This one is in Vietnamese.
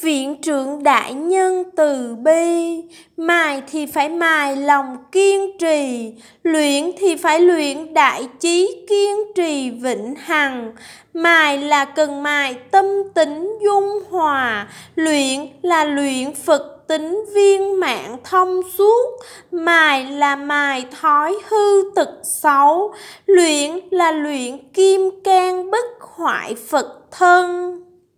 viện trưởng đại nhân từ bi. Mài thì phải mài lòng kiên trì. Luyện thì phải luyện đại chí kiên trì vĩnh hằng. Mài là cần mài tâm tính dung hòa. Luyện là luyện phật tính viên mạng thông suốt. Mài là mài thói hư tật xấu. Luyện là luyện kim can bất hoại phật thân.